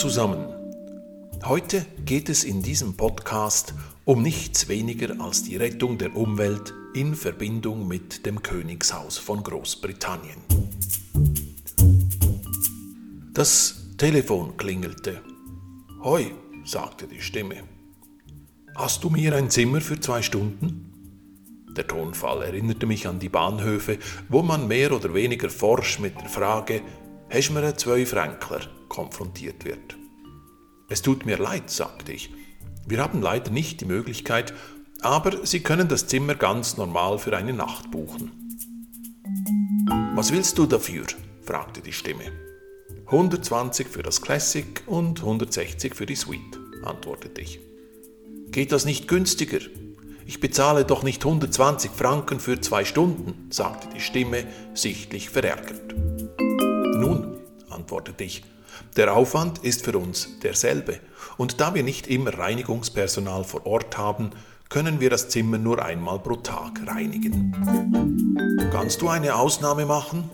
zusammen. Heute geht es in diesem Podcast um nichts weniger als die Rettung der Umwelt in Verbindung mit dem Königshaus von Großbritannien. Das Telefon klingelte. Hoi, sagte die Stimme. Hast du mir ein Zimmer für zwei Stunden? Der Tonfall erinnerte mich an die Bahnhöfe, wo man mehr oder weniger forsch mit der Frage Hast mir zwei Fränkler konfrontiert wird. Es tut mir leid, sagte ich. Wir haben leider nicht die Möglichkeit, aber Sie können das Zimmer ganz normal für eine Nacht buchen. Was willst du dafür? fragte die Stimme. 120 für das Classic und 160 für die Suite, antwortete ich. Geht das nicht günstiger? Ich bezahle doch nicht 120 Franken für zwei Stunden, sagte die Stimme, sichtlich verärgert. Nun, antwortete ich, der Aufwand ist für uns derselbe, und da wir nicht immer Reinigungspersonal vor Ort haben, können wir das Zimmer nur einmal pro Tag reinigen. Kannst du eine Ausnahme machen?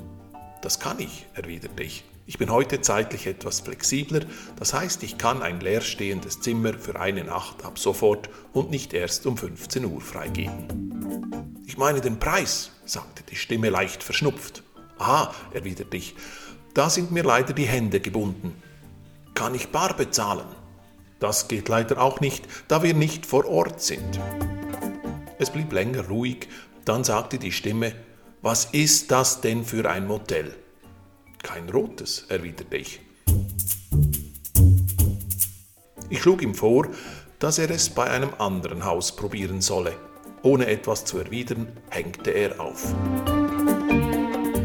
Das kann ich, erwiderte ich. Ich bin heute zeitlich etwas flexibler, das heißt, ich kann ein leerstehendes Zimmer für eine Nacht ab sofort und nicht erst um 15 Uhr freigeben. Ich meine den Preis, sagte die Stimme leicht verschnupft. Ah, erwiderte ich, da sind mir leider die Hände gebunden. Kann ich bar bezahlen? Das geht leider auch nicht, da wir nicht vor Ort sind. Es blieb länger ruhig, dann sagte die Stimme, was ist das denn für ein Motel? Kein rotes, erwiderte ich. Ich schlug ihm vor, dass er es bei einem anderen Haus probieren solle. Ohne etwas zu erwidern, hängte er auf.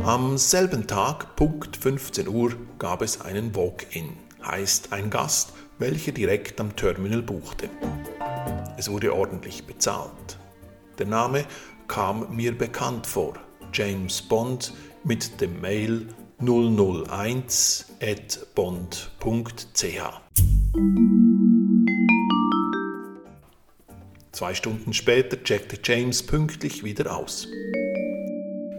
Am selben Tag, Punkt 15 Uhr, gab es einen Walk-in, heißt ein Gast, welcher direkt am Terminal buchte. Es wurde ordentlich bezahlt. Der Name kam mir bekannt vor. James Bond mit dem Mail 001.bond.ch. Zwei Stunden später checkte James pünktlich wieder aus.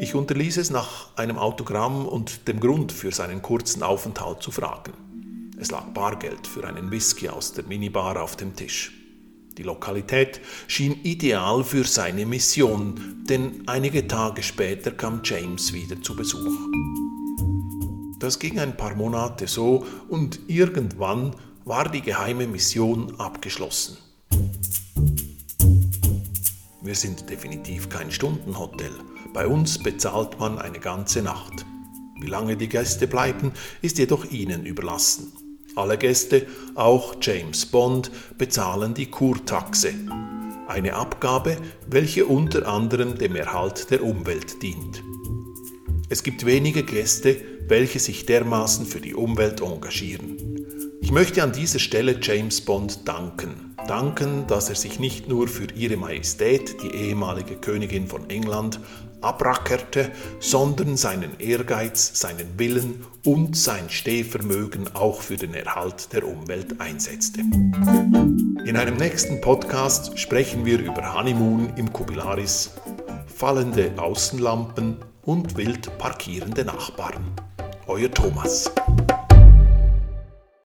Ich unterließ es nach einem Autogramm und dem Grund für seinen kurzen Aufenthalt zu fragen. Es lag Bargeld für einen Whisky aus der Minibar auf dem Tisch. Die Lokalität schien ideal für seine Mission, denn einige Tage später kam James wieder zu Besuch. Das ging ein paar Monate so und irgendwann war die geheime Mission abgeschlossen. Wir sind definitiv kein Stundenhotel. Bei uns bezahlt man eine ganze Nacht. Wie lange die Gäste bleiben, ist jedoch ihnen überlassen. Alle Gäste, auch James Bond, bezahlen die Kurtaxe, eine Abgabe, welche unter anderem dem Erhalt der Umwelt dient. Es gibt wenige Gäste, welche sich dermaßen für die Umwelt engagieren. Ich möchte an dieser Stelle James Bond danken. Danken, dass er sich nicht nur für ihre Majestät, die ehemalige Königin von England, abrackerte, sondern seinen Ehrgeiz, seinen Willen und sein Stehvermögen auch für den Erhalt der Umwelt einsetzte. In einem nächsten Podcast sprechen wir über Honeymoon im Kubilaris, fallende Außenlampen und wild parkierende Nachbarn. Euer Thomas.